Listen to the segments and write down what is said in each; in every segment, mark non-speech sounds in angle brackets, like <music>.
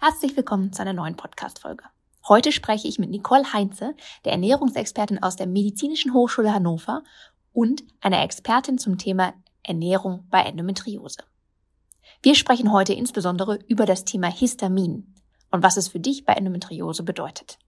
Herzlich willkommen zu einer neuen Podcast-Folge. Heute spreche ich mit Nicole Heinze, der Ernährungsexpertin aus der Medizinischen Hochschule Hannover und einer Expertin zum Thema Ernährung bei Endometriose. Wir sprechen heute insbesondere über das Thema Histamin und was es für dich bei Endometriose bedeutet.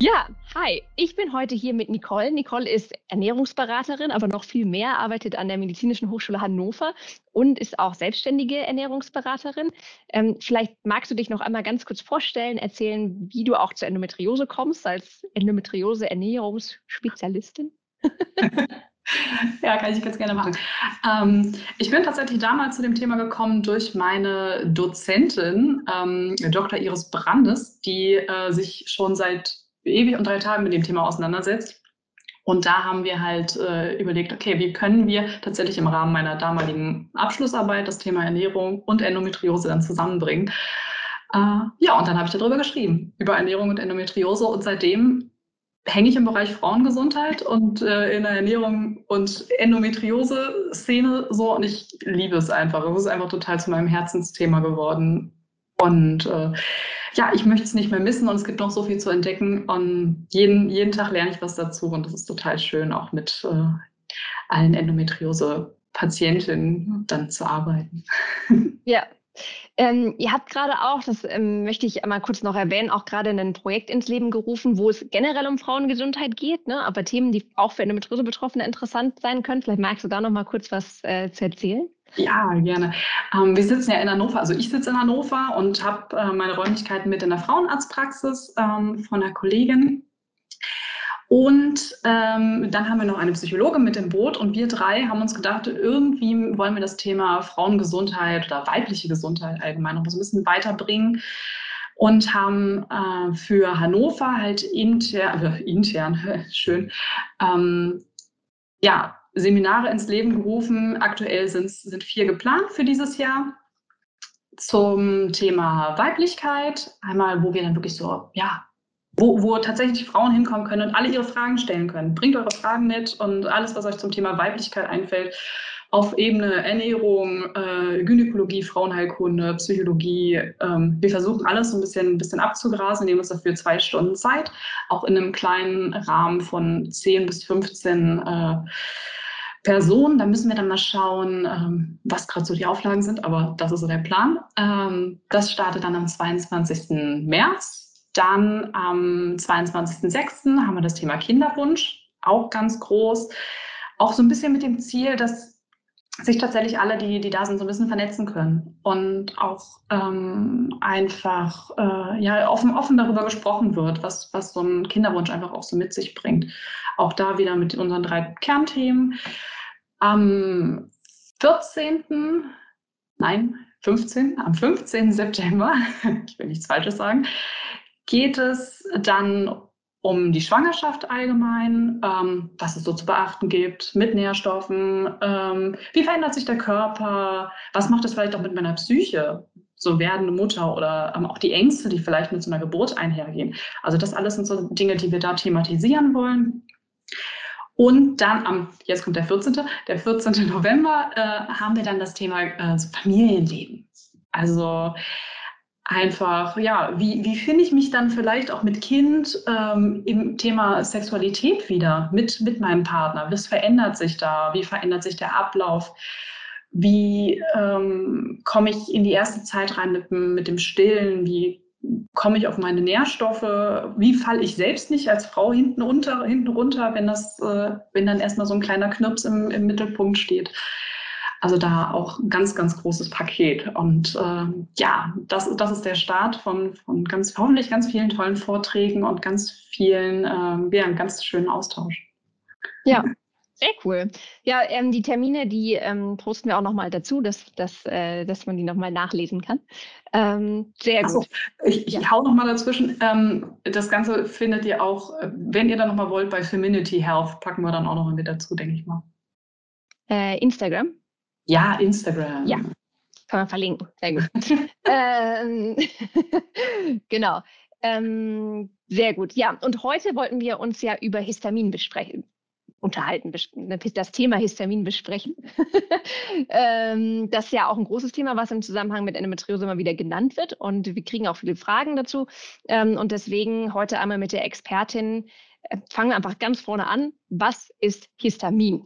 Ja, hi, ich bin heute hier mit Nicole. Nicole ist Ernährungsberaterin, aber noch viel mehr, arbeitet an der Medizinischen Hochschule Hannover und ist auch selbstständige Ernährungsberaterin. Ähm, vielleicht magst du dich noch einmal ganz kurz vorstellen, erzählen, wie du auch zur Endometriose kommst als Endometriose-Ernährungsspezialistin. <laughs> Ja, kann ich ganz gerne machen. Ähm, ich bin tatsächlich damals zu dem Thema gekommen durch meine Dozentin, ähm, Dr. Iris Brandes, die äh, sich schon seit ewig und drei Tagen mit dem Thema auseinandersetzt. Und da haben wir halt äh, überlegt, okay, wie können wir tatsächlich im Rahmen meiner damaligen Abschlussarbeit das Thema Ernährung und Endometriose dann zusammenbringen. Äh, ja, und dann habe ich darüber geschrieben, über Ernährung und Endometriose. Und seitdem hänge ich im Bereich Frauengesundheit und äh, in der Ernährung und Endometriose-Szene so. Und ich liebe es einfach. Es ist einfach total zu meinem Herzensthema geworden. Und äh, ja, ich möchte es nicht mehr missen und es gibt noch so viel zu entdecken. Und jeden, jeden Tag lerne ich was dazu und das ist total schön, auch mit äh, allen Endometriose-Patientinnen dann zu arbeiten. <laughs> Ja. Ähm, ihr habt gerade auch, das ähm, möchte ich einmal kurz noch erwähnen, auch gerade ein Projekt ins Leben gerufen, wo es generell um Frauengesundheit geht, ne? aber Themen, die auch für Endometriose-Betroffene interessant sein können. Vielleicht magst du da noch mal kurz was äh, zu erzählen? Ja, gerne. Ähm, wir sitzen ja in Hannover, also ich sitze in Hannover und habe äh, meine Räumlichkeiten mit in der Frauenarztpraxis ähm, von einer Kollegin. Und ähm, dann haben wir noch eine Psychologin mit im Boot und wir drei haben uns gedacht, irgendwie wollen wir das Thema Frauengesundheit oder weibliche Gesundheit allgemein noch so ein bisschen weiterbringen und haben äh, für Hannover halt intern, äh, intern, <laughs> schön, ähm, ja, Seminare ins Leben gerufen. Aktuell sind, vier geplant für dieses Jahr zum Thema Weiblichkeit. Einmal, wo wir dann wirklich so, ja, wo, wo tatsächlich Frauen hinkommen können und alle ihre Fragen stellen können. Bringt eure Fragen mit und alles, was euch zum Thema Weiblichkeit einfällt, auf Ebene Ernährung, äh, Gynäkologie, Frauenheilkunde, Psychologie. Ähm, wir versuchen alles so ein bisschen, ein bisschen abzugrasen, nehmen uns dafür zwei Stunden Zeit, auch in einem kleinen Rahmen von 10 bis 15 äh, Personen. Da müssen wir dann mal schauen, ähm, was gerade so die Auflagen sind, aber das ist so der Plan. Ähm, das startet dann am 22. März. Dann am 22.06. haben wir das Thema Kinderwunsch, auch ganz groß. Auch so ein bisschen mit dem Ziel, dass sich tatsächlich alle, die, die da sind, so ein bisschen vernetzen können und auch ähm, einfach äh, ja, offen, offen darüber gesprochen wird, was, was so ein Kinderwunsch einfach auch so mit sich bringt. Auch da wieder mit unseren drei Kernthemen. Am 14. Nein, 15. Am 15. September, <laughs> ich will nichts Falsches sagen, geht es dann um die Schwangerschaft allgemein, ähm, was es so zu beachten gibt mit Nährstoffen, ähm, wie verändert sich der Körper, was macht es vielleicht auch mit meiner Psyche, so werdende Mutter oder ähm, auch die Ängste, die vielleicht mit so einer Geburt einhergehen. Also das alles sind so Dinge, die wir da thematisieren wollen. Und dann am, jetzt kommt der 14., der 14. November, äh, haben wir dann das Thema äh, Familienleben. Also einfach, ja, wie, wie finde ich mich dann vielleicht auch mit Kind ähm, im Thema Sexualität wieder, mit, mit meinem Partner? Was verändert sich da? Wie verändert sich der Ablauf? Wie ähm, komme ich in die erste Zeit rein mit, mit dem Stillen? Wie komme ich auf meine Nährstoffe? Wie falle ich selbst nicht als Frau hinten runter, hinten runter wenn, das, äh, wenn dann erstmal so ein kleiner Knirps im, im Mittelpunkt steht? Also da auch ein ganz, ganz großes Paket. Und äh, ja, das, das ist der Start von, von ganz, hoffentlich ganz vielen tollen Vorträgen und ganz vielen, äh, ja, ganz schönen Austausch. Ja, sehr cool. Ja, ähm, die Termine, die ähm, posten wir auch nochmal dazu, dass, dass, äh, dass man die nochmal nachlesen kann. Ähm, sehr gut. So, ich, ich ja. hau nochmal dazwischen. Ähm, das Ganze findet ihr auch, äh, wenn ihr dann nochmal wollt, bei Feminity Health, packen wir dann auch nochmal mit dazu, denke ich mal. Äh, Instagram? Ja, Instagram. Ja, kann man verlinken. Sehr gut. <laughs> ähm, <laughs> genau. Ähm, sehr gut. Ja, und heute wollten wir uns ja über Histamin besprechen unterhalten, ne, das Thema Histamin besprechen. <laughs> ähm, das ist ja auch ein großes Thema, was im Zusammenhang mit Endometriose immer wieder genannt wird. Und wir kriegen auch viele Fragen dazu. Ähm, und deswegen heute einmal mit der Expertin. Äh, fangen wir einfach ganz vorne an. Was ist Histamin?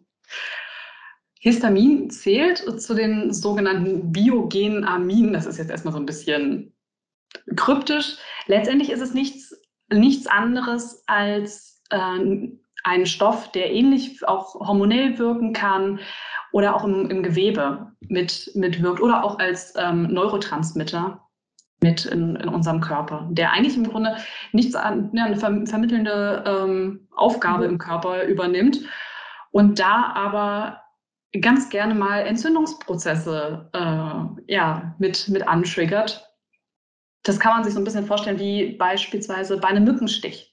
Histamin zählt zu den sogenannten biogenen Aminen. Das ist jetzt erstmal so ein bisschen kryptisch. Letztendlich ist es nichts, nichts anderes als äh, ein Stoff, der ähnlich auch hormonell wirken kann oder auch im, im Gewebe mit, mitwirkt oder auch als ähm, Neurotransmitter mit in, in, unserem Körper, der eigentlich im Grunde nichts an, ja, eine vermittelnde ähm, Aufgabe mhm. im Körper übernimmt und da aber ganz gerne mal Entzündungsprozesse äh, ja, mit, mit antriggert. Das kann man sich so ein bisschen vorstellen wie beispielsweise bei einem Mückenstich.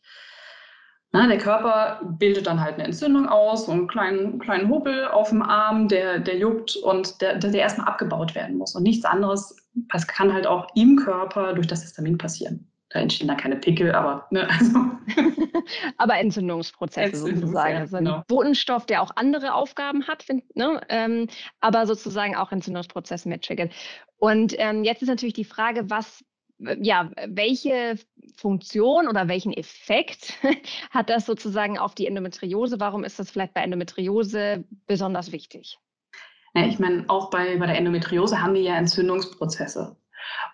Na, der Körper bildet dann halt eine Entzündung aus, so einen kleinen, kleinen Hubbel auf dem Arm, der, der juckt und der, der erstmal abgebaut werden muss. Und nichts anderes, das kann halt auch im Körper durch das Histamin passieren. Da entstehen dann keine Pickel, aber ne, also. <laughs> aber Entzündungsprozesse sozusagen. Ja, also ein genau. Botenstoff, der auch andere Aufgaben hat, find, ne, ähm, aber sozusagen auch Entzündungsprozesse mit triggert. Und ähm, jetzt ist natürlich die Frage, was ja, welche Funktion oder welchen Effekt <laughs> hat das sozusagen auf die Endometriose? Warum ist das vielleicht bei Endometriose besonders wichtig? Ja, ich meine, auch bei, bei der Endometriose haben wir ja Entzündungsprozesse.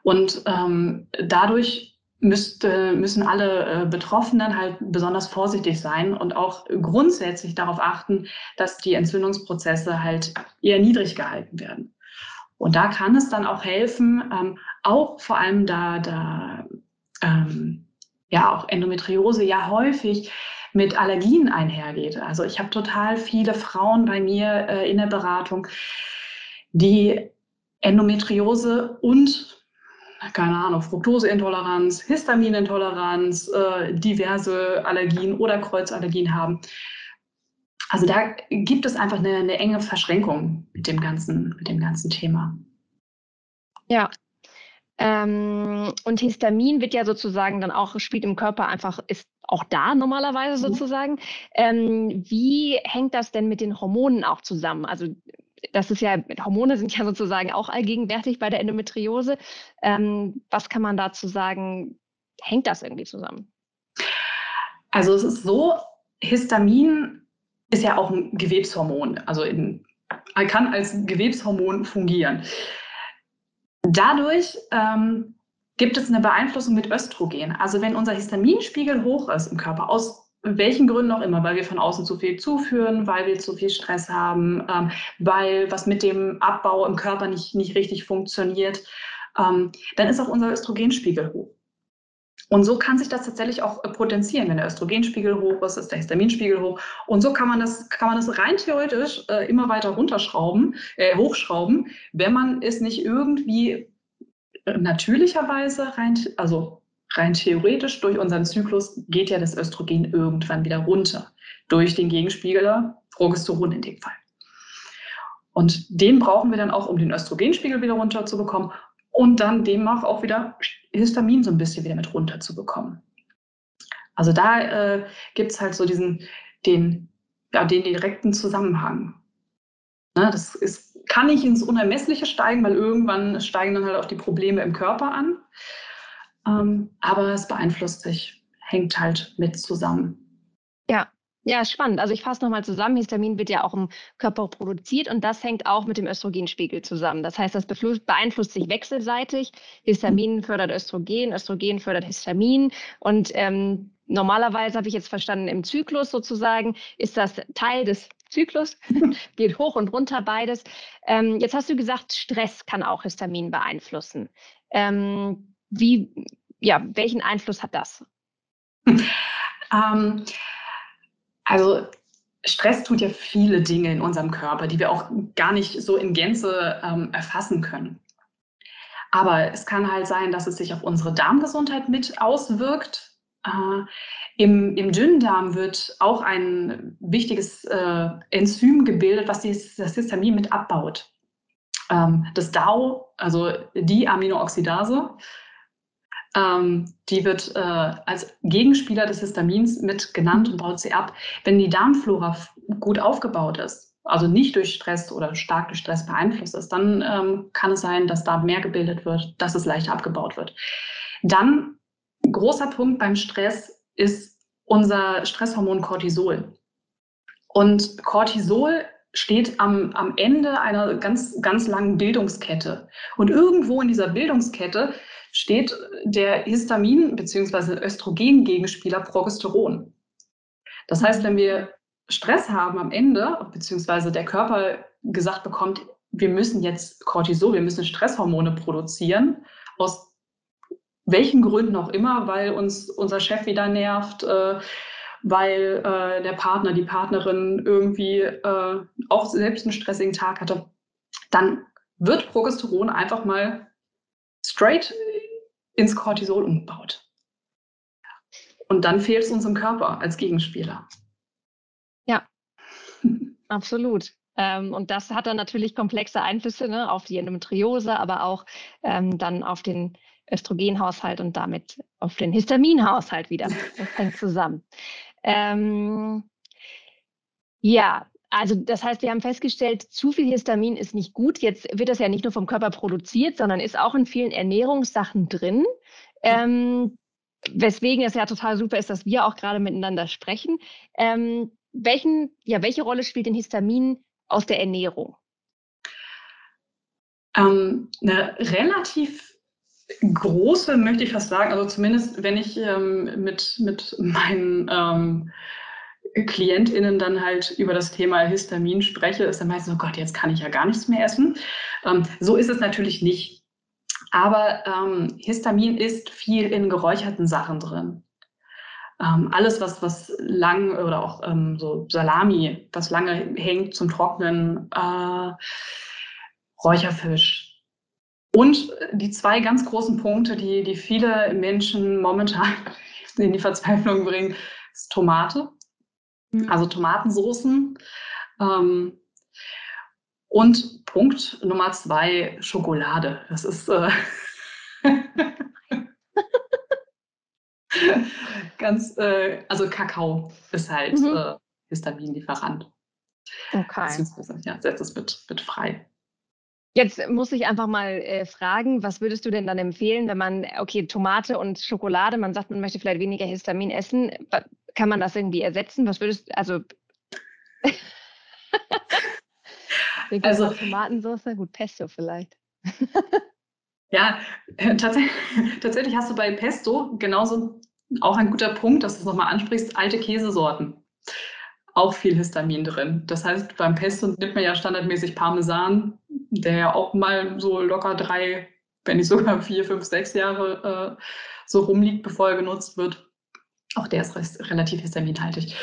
Und ähm, dadurch müsste, müssen alle äh, Betroffenen halt besonders vorsichtig sein und auch grundsätzlich darauf achten, dass die Entzündungsprozesse halt eher niedrig gehalten werden. Und da kann es dann auch helfen, ähm, auch vor allem da, da ähm, ja auch Endometriose ja häufig mit Allergien einhergeht. Also ich habe total viele Frauen bei mir äh, in der Beratung, die Endometriose und keine Ahnung, Fructoseintoleranz, Histaminintoleranz, äh, diverse Allergien oder Kreuzallergien haben. Also da gibt es einfach eine, eine enge Verschränkung mit dem ganzen, mit dem ganzen Thema. Ja, ähm, und Histamin wird ja sozusagen dann auch, spielt im Körper einfach, ist auch da normalerweise mhm. sozusagen. Ähm, wie hängt das denn mit den Hormonen auch zusammen? Also das ist ja, Hormone sind ja sozusagen auch allgegenwärtig bei der Endometriose. Ähm, was kann man dazu sagen? Hängt das irgendwie zusammen? Also es ist so, Histamin ist ja auch ein Gewebshormon, also in, kann als Gewebshormon fungieren. Dadurch ähm, gibt es eine Beeinflussung mit Östrogen. Also wenn unser Histaminspiegel hoch ist im Körper, aus welchen Gründen auch immer, weil wir von außen zu viel zuführen, weil wir zu viel Stress haben, ähm, weil was mit dem Abbau im Körper nicht, nicht richtig funktioniert, ähm, dann ist auch unser Östrogenspiegel hoch. Und so kann sich das tatsächlich auch äh, potenzieren. Wenn der Östrogenspiegel hoch ist, ist der Histaminspiegel hoch. Und so kann man das, kann man das rein theoretisch äh, immer weiter runterschrauben, äh, hochschrauben, wenn man es nicht irgendwie äh, natürlicherweise rein, also rein theoretisch durch unseren Zyklus geht ja das Östrogen irgendwann wieder runter. Durch den Gegenspiegel Progesteron in dem Fall. Und den brauchen wir dann auch, um den Östrogenspiegel wieder runterzubekommen und dann demnach auch wieder Histamin so ein bisschen wieder mit runterzubekommen. Also da äh, gibt es halt so diesen, den, ja, den direkten Zusammenhang. Ne, das ist, kann nicht ins Unermessliche steigen, weil irgendwann steigen dann halt auch die Probleme im Körper an. Ähm, aber es beeinflusst sich, hängt halt mit zusammen. Ja, ja, spannend. Also ich fasse nochmal zusammen. Histamin wird ja auch im Körper produziert und das hängt auch mit dem Östrogenspiegel zusammen. Das heißt, das beeinflusst sich wechselseitig. Histamin fördert Östrogen, Östrogen fördert Histamin und ähm, normalerweise habe ich jetzt verstanden, im Zyklus sozusagen ist das Teil des Zyklus, <laughs> geht hoch und runter beides. Ähm, jetzt hast du gesagt, Stress kann auch Histamin beeinflussen. Ähm, wie, ja, welchen Einfluss hat das? <laughs> Ähm, also Stress tut ja viele Dinge in unserem Körper, die wir auch gar nicht so in Gänze ähm, erfassen können. Aber es kann halt sein, dass es sich auf unsere Darmgesundheit mit auswirkt. Äh, im, Im Dünndarm wird auch ein wichtiges äh, Enzym gebildet, was dieses, das Histamin mit abbaut. Ähm, das DAO, also die Aminooxidase, ähm, die wird äh, als Gegenspieler des Histamins mit genannt und baut sie ab. Wenn die Darmflora gut aufgebaut ist, also nicht durch Stress oder stark durch Stress beeinflusst ist, dann ähm, kann es sein, dass da mehr gebildet wird, dass es leichter abgebaut wird. Dann großer Punkt beim Stress ist unser Stresshormon Cortisol. Und Cortisol steht am, am Ende einer ganz, ganz langen Bildungskette. Und irgendwo in dieser Bildungskette steht der Histamin- bzw. Östrogen-Gegenspieler Progesteron. Das heißt, wenn wir Stress haben am Ende, beziehungsweise der Körper gesagt bekommt, wir müssen jetzt Cortisol, wir müssen Stresshormone produzieren, aus welchen Gründen auch immer, weil uns unser Chef wieder nervt, äh, weil äh, der Partner, die Partnerin irgendwie äh, auch selbst einen stressigen Tag hatte, dann wird Progesteron einfach mal straight ins Cortisol umgebaut. Und dann fehlt es uns im Körper als Gegenspieler. Ja, <laughs> absolut. Ähm, und das hat dann natürlich komplexe Einflüsse ne, auf die Endometriose, aber auch ähm, dann auf den Östrogenhaushalt und damit auf den Histaminhaushalt wieder. Das hängt zusammen. Ähm, ja, also das heißt, wir haben festgestellt, zu viel Histamin ist nicht gut. Jetzt wird das ja nicht nur vom Körper produziert, sondern ist auch in vielen Ernährungssachen drin. Ähm, weswegen es ja total super ist, dass wir auch gerade miteinander sprechen. Ähm, welchen, ja, welche Rolle spielt denn Histamin aus der Ernährung? Ähm, eine relativ große, möchte ich fast sagen. Also zumindest, wenn ich ähm, mit, mit meinen ähm, KlientInnen dann halt über das Thema Histamin spreche, ist dann meistens, oh Gott, jetzt kann ich ja gar nichts mehr essen. Ähm, so ist es natürlich nicht. Aber ähm, Histamin ist viel in geräucherten Sachen drin. Ähm, alles, was, was lang oder auch ähm, so Salami, was lange hängt zum Trocknen, äh, Räucherfisch, und die zwei ganz großen Punkte, die, die viele Menschen momentan <laughs> in die Verzweiflung bringen, ist Tomate, mhm. also Tomatensoßen. Ähm, und Punkt Nummer zwei, Schokolade. Das ist äh, <laughs> ganz, äh, also Kakao ist halt mhm. äh, Histaminlieferant. Okay. Beziehungsweise, ja, setzt es mit, mit frei. Jetzt muss ich einfach mal äh, fragen, was würdest du denn dann empfehlen, wenn man, okay, Tomate und Schokolade, man sagt, man möchte vielleicht weniger Histamin essen, kann man das irgendwie ersetzen? Was würdest du, also, <laughs> also Tomatensauce, gut, Pesto vielleicht. <laughs> ja, äh, tatsächlich, <laughs> tatsächlich hast du bei Pesto genauso auch ein guter Punkt, dass du es nochmal ansprichst, alte Käsesorten auch viel Histamin drin. Das heißt, beim Pesto nimmt man ja standardmäßig Parmesan, der ja auch mal so locker drei, wenn nicht sogar vier, fünf, sechs Jahre äh, so rumliegt, bevor er genutzt wird. Auch der ist relativ histaminhaltig.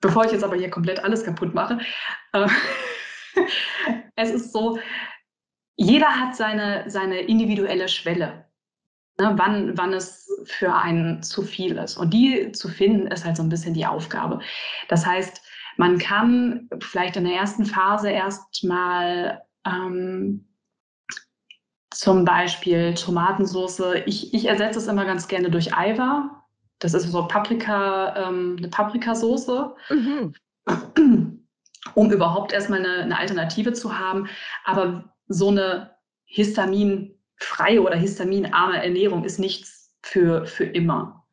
Bevor ich jetzt aber hier komplett alles kaputt mache, äh, <laughs> es ist so, jeder hat seine, seine individuelle Schwelle. Ne, wann, wann es für einen zu viel ist. Und die zu finden, ist halt so ein bisschen die Aufgabe. Das heißt, man kann vielleicht in der ersten Phase erstmal ähm, zum Beispiel Tomatensauce. Ich, ich ersetze es immer ganz gerne durch Eiwa. Das ist so Paprika, ähm, eine Paprikasauce. Mhm. Um überhaupt erstmal eine, eine Alternative zu haben. Aber so eine Histamin- freie oder histaminarme Ernährung ist nichts für, für immer.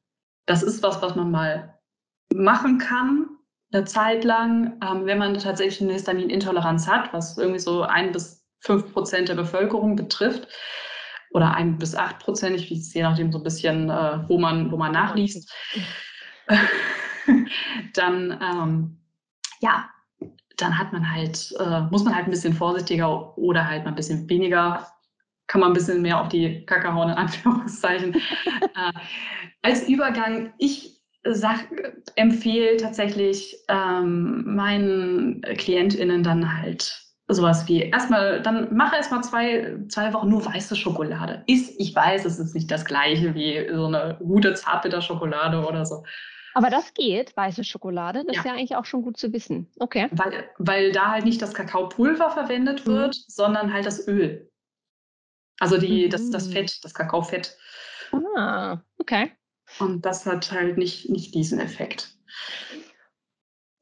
Das ist was, was man mal machen kann, eine Zeit lang, ähm, wenn man tatsächlich eine Histaminintoleranz hat, was irgendwie so ein bis fünf Prozent der Bevölkerung betrifft, oder ein bis acht Prozent, je nachdem so ein bisschen, äh, wo, man, wo man nachliest, <laughs> dann, ähm, ja, dann hat man halt, äh, muss man halt ein bisschen vorsichtiger oder halt mal ein bisschen weniger kann man ein bisschen mehr auf die Kacke hauen, in <laughs> Anführungszeichen. äh, als Übergang, ich sag, empfehle tatsächlich ähm, meinen KlientInnen dann halt sowas wie erstmal, dann mache erstmal zwei, zwei Wochen nur weiße Schokolade. Ist, ich weiß, es ist nicht das gleiche wie so eine gute Zartbitterschokolade oder so. Aber das geht, weiße Schokolade. Das ja. ist ja eigentlich auch schon gut zu wissen. Okay. Weil, weil da halt nicht das Kakaopulver verwendet mhm. wird, mhm. sondern halt das Öl. Also die, mhm. das, das mhm. Fett, das Kakaofett. Ah, okay. Und das hat halt nicht, nicht diesen Effekt.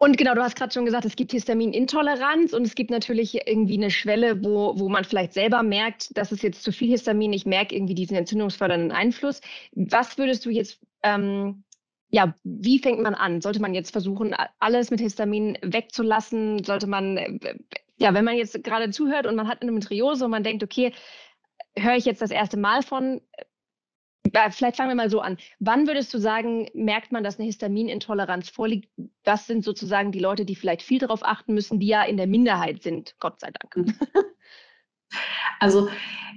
Und genau, du hast gerade schon gesagt, es gibt Histaminintoleranz und es gibt natürlich irgendwie eine Schwelle, wo, wo man vielleicht selber merkt, dass es jetzt zu viel Histamin, ich merke irgendwie diesen entzündungsfördernden Einfluss. Was würdest du jetzt, ähm, ja, wie fängt man an? Sollte man jetzt versuchen, alles mit Histamin wegzulassen? Sollte man, äh, ja, wenn man jetzt gerade zuhört und man hat Endometriose und man denkt, okay, höre ich jetzt das erste Mal von, Vielleicht fangen wir mal so an. Wann würdest du sagen, merkt man, dass eine Histaminintoleranz vorliegt? Was sind sozusagen die Leute, die vielleicht viel darauf achten müssen, die ja in der Minderheit sind, Gott sei Dank? Mhm. Also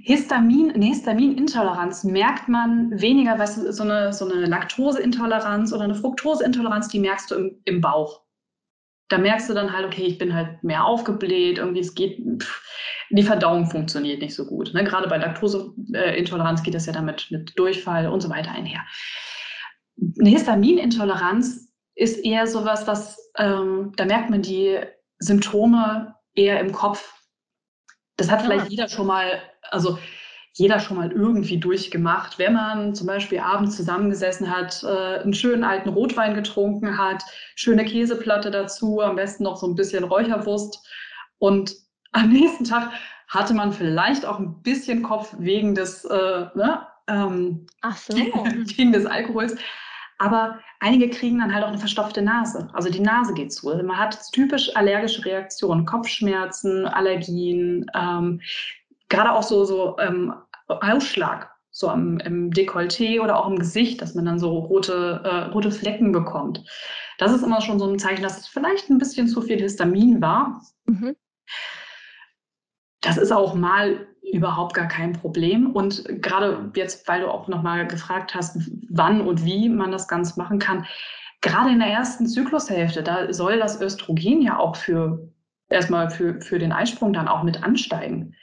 Histamin, eine Histaminintoleranz merkt man weniger, du, so eine, so eine Laktoseintoleranz oder eine Fructoseintoleranz, die merkst du im, im Bauch. Da merkst du dann halt, okay, ich bin halt mehr aufgebläht, irgendwie es geht, pff, die Verdauung funktioniert nicht so gut. Ne? Gerade bei Laktoseintoleranz geht das ja damit mit Durchfall und so weiter einher. Eine Histaminintoleranz ist eher sowas, was, ähm, da merkt man die Symptome eher im Kopf. Das hat vielleicht ja. jeder schon mal, also jeder schon mal irgendwie durchgemacht. Wenn man zum Beispiel abends zusammengesessen hat, äh, einen schönen alten Rotwein getrunken hat, schöne Käseplatte dazu, am besten noch so ein bisschen Räucherwurst und am nächsten Tag hatte man vielleicht auch ein bisschen Kopf wegen des, äh, ne, ähm, so. <laughs> wegen des Alkohols. Aber einige kriegen dann halt auch eine verstopfte Nase. Also die Nase geht zu. Also man hat typisch allergische Reaktionen, Kopfschmerzen, Allergien, ähm, gerade auch so, so ähm, Ausschlag, so am, im Dekolleté oder auch im Gesicht, dass man dann so rote, äh, rote Flecken bekommt. Das ist immer schon so ein Zeichen, dass es vielleicht ein bisschen zu viel Histamin war. Mhm. Das ist auch mal überhaupt gar kein Problem. Und gerade jetzt, weil du auch nochmal gefragt hast, wann und wie man das Ganze machen kann, gerade in der ersten Zyklushälfte, da soll das Östrogen ja auch für erstmal für, für den Eisprung dann auch mit ansteigen.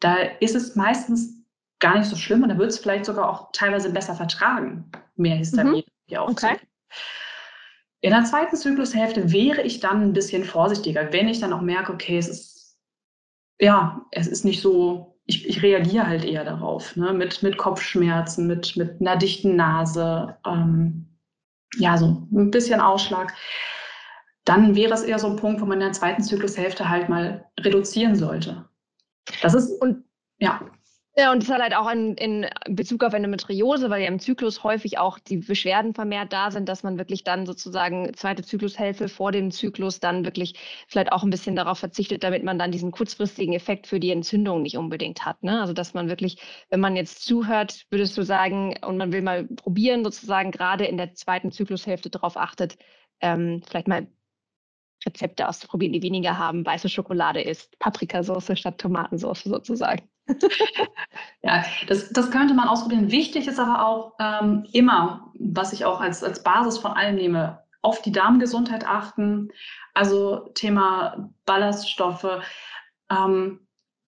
Da ist es meistens gar nicht so schlimm und da wird es vielleicht sogar auch teilweise besser vertragen, mehr Histamin mhm. hier okay. In der zweiten Zyklushälfte wäre ich dann ein bisschen vorsichtiger, wenn ich dann auch merke, okay, es ist ja, es ist nicht so, ich, ich reagiere halt eher darauf, ne? mit, mit Kopfschmerzen, mit, mit einer dichten Nase, ähm, ja, so ein bisschen Ausschlag. Dann wäre es eher so ein Punkt, wo man in der zweiten Zyklushälfte halt mal reduzieren sollte. Das ist, und ja. Ja, und das hat halt auch in, in Bezug auf Endometriose, weil ja im Zyklus häufig auch die Beschwerden vermehrt da sind, dass man wirklich dann sozusagen zweite Zyklushälfte vor dem Zyklus dann wirklich vielleicht auch ein bisschen darauf verzichtet, damit man dann diesen kurzfristigen Effekt für die Entzündung nicht unbedingt hat. Ne? Also dass man wirklich, wenn man jetzt zuhört, würdest du sagen, und man will mal probieren, sozusagen gerade in der zweiten Zyklushälfte darauf achtet, ähm, vielleicht mal Rezepte auszuprobieren, die weniger haben, weiße Schokolade ist, Paprikasauce statt Tomatensauce sozusagen. <laughs> ja, das, das könnte man ausprobieren. Wichtig ist aber auch ähm, immer, was ich auch als, als Basis von allem nehme, auf die Darmgesundheit achten. Also Thema Ballaststoffe. Ähm,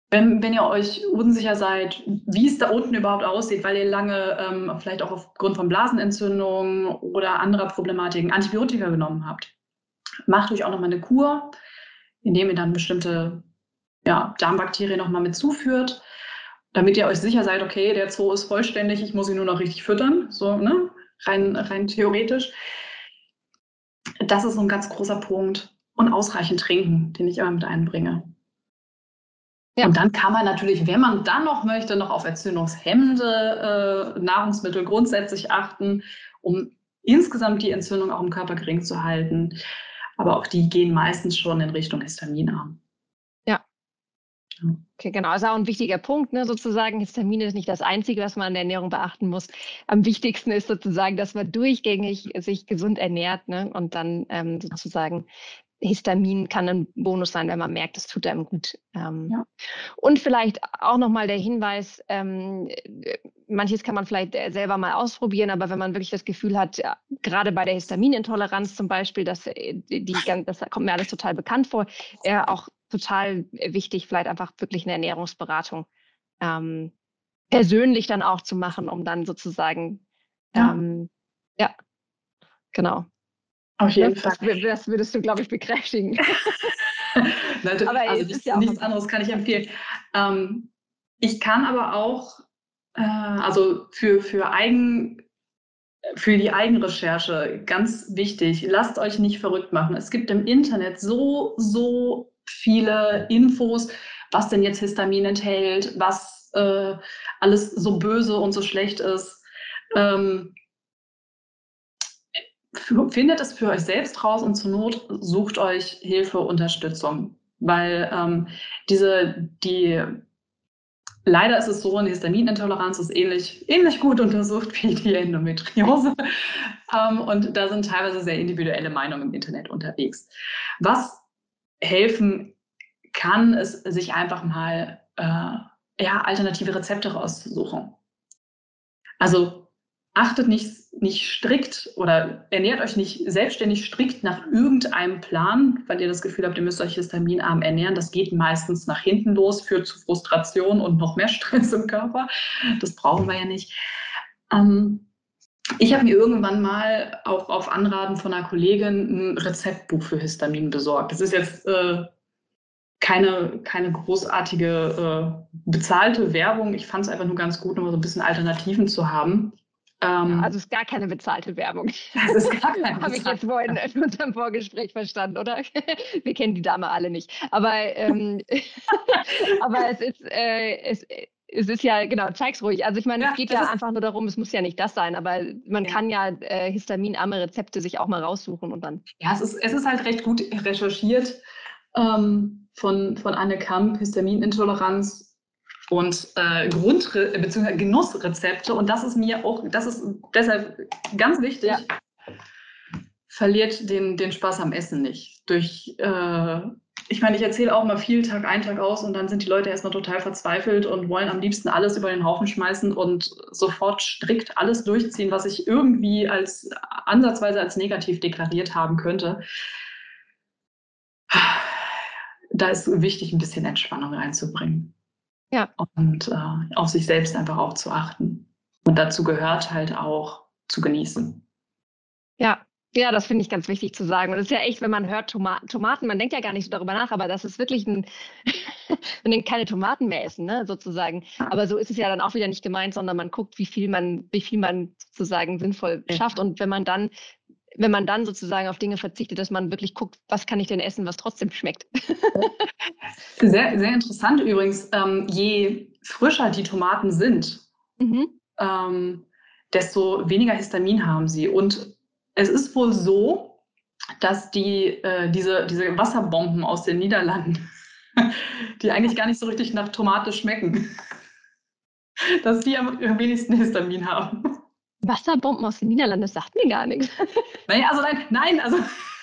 wenn, wenn ihr euch unsicher seid, wie es da unten überhaupt aussieht, weil ihr lange ähm, vielleicht auch aufgrund von Blasenentzündungen oder anderer Problematiken Antibiotika genommen habt, macht euch auch nochmal eine Kur, indem ihr dann bestimmte ja, Darmbakterien nochmal mit zuführt, damit ihr euch sicher seid, okay, der Zoo ist vollständig, ich muss ihn nur noch richtig füttern, so, ne? rein, rein theoretisch. Das ist so ein ganz großer Punkt. Und ausreichend trinken, den ich immer mit einbringe. Ja. Und dann kann man natürlich, wenn man dann noch möchte, noch auf entzündungshemmende äh, Nahrungsmittel grundsätzlich achten, um insgesamt die Entzündung auch im Körper gering zu halten. Aber auch die gehen meistens schon in Richtung Histaminarm. Okay, genau. Das ist auch ein wichtiger Punkt, ne, sozusagen. Histamin ist nicht das Einzige, was man an der Ernährung beachten muss. Am wichtigsten ist sozusagen, dass man durchgängig sich gesund ernährt ne, und dann ähm, sozusagen Histamin kann ein Bonus sein, wenn man merkt, es tut einem gut. Ähm, ja. Und vielleicht auch nochmal der Hinweis, ähm, manches kann man vielleicht selber mal ausprobieren, aber wenn man wirklich das Gefühl hat, ja, gerade bei der Histaminintoleranz zum Beispiel, dass äh, die, das kommt mir alles total bekannt vor, äh, auch total wichtig, vielleicht einfach wirklich eine Ernährungsberatung ähm, persönlich dann auch zu machen, um dann sozusagen, ja, ähm, ja genau. Auf jeden das, Fall. Das würdest du, glaube ich, bekräftigen. <laughs> Nein, aber also nichts, ja nichts anderes kann ich empfehlen. Ähm, ich kann aber auch, äh, also für, für Eigen, für die Eigenrecherche ganz wichtig, lasst euch nicht verrückt machen. Es gibt im Internet so, so viele Infos, was denn jetzt Histamin enthält, was äh, alles so böse und so schlecht ist. Ähm, findet es für euch selbst raus und zur Not sucht euch Hilfe, Unterstützung. Weil ähm, diese, die Leider ist es so, eine Histaminintoleranz ist ähnlich, ähnlich gut untersucht wie die Endometriose. <laughs> ähm, und da sind teilweise sehr individuelle Meinungen im Internet unterwegs. Was helfen kann, ist, sich einfach mal äh, ja, alternative Rezepte rauszusuchen. Also achtet nicht, nicht strikt oder ernährt euch nicht selbstständig strikt nach irgendeinem Plan, weil ihr das Gefühl habt, ihr müsst euch histaminarm ernähren. Das geht meistens nach hinten los, führt zu Frustration und noch mehr <laughs> Stress im Körper. Das brauchen wir ja nicht. Ähm, ich habe mir irgendwann mal auch auf Anraten von einer Kollegin ein Rezeptbuch für Histamin besorgt. Das ist jetzt äh, keine, keine großartige äh, bezahlte Werbung. Ich fand es einfach nur ganz gut, um so ein bisschen Alternativen zu haben. Ähm, also es ist gar keine bezahlte Werbung. Das ist gar <laughs> keine Habe ich jetzt vorhin in unserem Vorgespräch verstanden, oder? <laughs> Wir kennen die Dame alle nicht. Aber, ähm, <laughs> aber es ist, äh, es, es ist ja, genau, zeig's ruhig. Also ich meine, ja, es geht ja einfach nur darum, es muss ja nicht das sein, aber man ja. kann ja äh, histaminarme Rezepte sich auch mal raussuchen und dann. Ja, es ist, es ist halt recht gut recherchiert ähm, von, von Anne Kamp, Histaminintoleranz und äh, Grund- bzw. Genussrezepte. Und das ist mir auch, das ist deshalb ganz wichtig. Ja. Verliert den, den Spaß am Essen nicht. Durch, äh, ich meine, ich erzähle auch mal viel Tag ein, Tag aus und dann sind die Leute erstmal total verzweifelt und wollen am liebsten alles über den Haufen schmeißen und sofort strikt alles durchziehen, was ich irgendwie als ansatzweise als negativ deklariert haben könnte. Da ist wichtig, ein bisschen Entspannung reinzubringen. Ja. Und äh, auf sich selbst einfach auch zu achten. Und dazu gehört halt auch zu genießen. Ja, ja, das finde ich ganz wichtig zu sagen. Und es ist ja echt, wenn man hört Tomaten, Tomaten, man denkt ja gar nicht so darüber nach, aber das ist wirklich ein, <laughs> man denkt keine Tomaten mehr essen, ne, sozusagen. Aber so ist es ja dann auch wieder nicht gemeint, sondern man guckt, wie viel man, wie viel man sozusagen sinnvoll schafft. Und wenn man dann wenn man dann sozusagen auf Dinge verzichtet, dass man wirklich guckt, was kann ich denn essen, was trotzdem schmeckt. <laughs> sehr, sehr interessant übrigens. Ähm, je frischer die Tomaten sind, mhm. ähm, desto weniger Histamin haben sie. Und es ist wohl so, dass die, äh, diese, diese Wasserbomben aus den Niederlanden, <laughs> die eigentlich gar nicht so richtig nach Tomate schmecken, <laughs> dass die am wenigsten Histamin haben. Wasserbomben aus den Niederlanden, das sagt mir gar nichts. <laughs> Naja, also nein, nein, also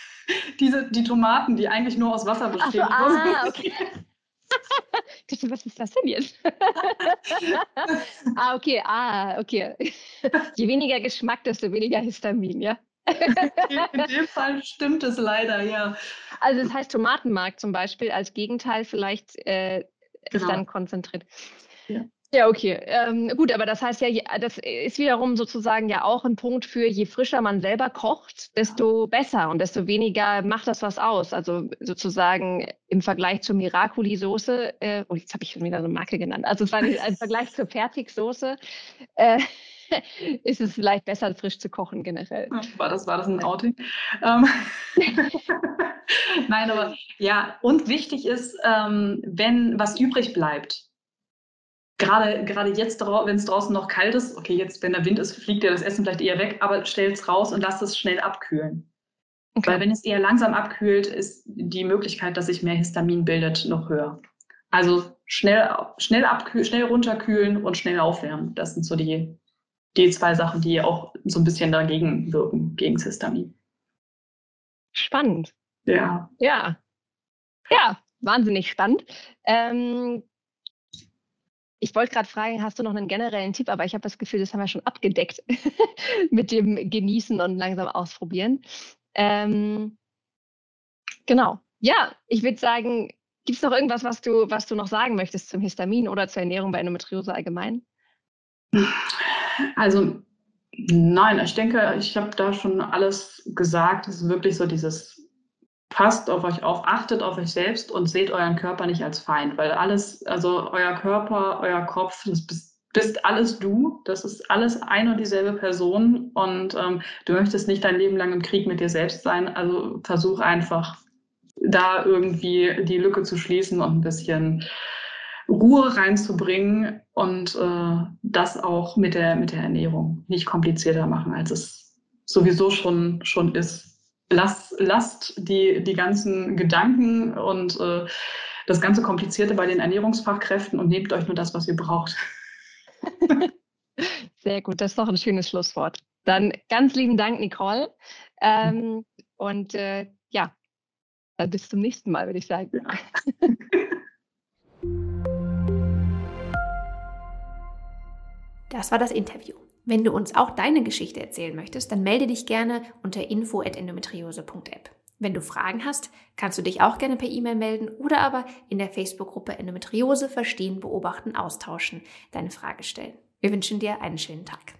<laughs> diese, die Tomaten, die eigentlich nur aus Wasser bestehen. So, ah, okay. Ich dachte, was ist das denn jetzt? <laughs> ah, okay, ah, okay. Je weniger Geschmack, desto weniger Histamin, ja? In dem Fall stimmt es leider, ja. Also das heißt Tomatenmark zum Beispiel als Gegenteil vielleicht äh, genau. ist dann konzentriert. Ja. Ja, okay. Ähm, gut, aber das heißt ja, das ist wiederum sozusagen ja auch ein Punkt für, je frischer man selber kocht, desto besser und desto weniger macht das was aus. Also sozusagen im Vergleich zur Miracoli-Soße, äh, oh, jetzt habe ich schon wieder so eine Marke genannt, also im Vergleich zur Fertigsoße, äh, <laughs> ist es vielleicht besser, frisch zu kochen generell. War das, war das ein Outing? Ähm, <laughs> Nein, aber ja, und wichtig ist, ähm, wenn was übrig bleibt, gerade, gerade jetzt, wenn es draußen noch kalt ist, okay, jetzt, wenn der Wind ist, fliegt ja das Essen vielleicht eher weg, aber stell es raus und lass es schnell abkühlen. Okay. Weil wenn es eher langsam abkühlt, ist die Möglichkeit, dass sich mehr Histamin bildet, noch höher. Also schnell, schnell, abkühlen, schnell runterkühlen und schnell aufwärmen. Das sind so die, die zwei Sachen, die auch so ein bisschen dagegen wirken, gegen das Histamin. Spannend. Ja. Ja. Ja, wahnsinnig spannend. Ähm, ich wollte gerade fragen, hast du noch einen generellen Tipp, aber ich habe das Gefühl, das haben wir schon abgedeckt <laughs> mit dem Genießen und langsam ausprobieren. Ähm, genau. Ja, ich würde sagen, gibt es noch irgendwas, was du, was du noch sagen möchtest zum Histamin oder zur Ernährung bei Endometriose allgemein? Also nein, ich denke, ich habe da schon alles gesagt. Es ist wirklich so dieses passt auf euch auf, achtet auf euch selbst und seht euren Körper nicht als Feind, weil alles, also euer Körper, euer Kopf, das bist alles du, das ist alles ein und dieselbe Person und ähm, du möchtest nicht dein Leben lang im Krieg mit dir selbst sein. Also versuch einfach da irgendwie die Lücke zu schließen und ein bisschen Ruhe reinzubringen und äh, das auch mit der, mit der Ernährung nicht komplizierter machen, als es sowieso schon, schon ist. Lasst, lasst die, die ganzen Gedanken und äh, das ganze Komplizierte bei den Ernährungsfachkräften und nehmt euch nur das, was ihr braucht. <laughs> Sehr gut, das ist doch ein schönes Schlusswort. Dann ganz lieben Dank, Nicole. Ähm, und äh, ja, dann bis zum nächsten Mal, würde ich sagen. <laughs> Das war das Interview. Wenn du uns auch deine Geschichte erzählen möchtest, dann melde dich gerne unter info@endometriose.app. Wenn du Fragen hast, kannst du dich auch gerne per E-Mail melden oder aber in der Facebook-Gruppe Endometriose verstehen, beobachten, austauschen, deine Frage stellen. Wir wünschen dir einen schönen Tag.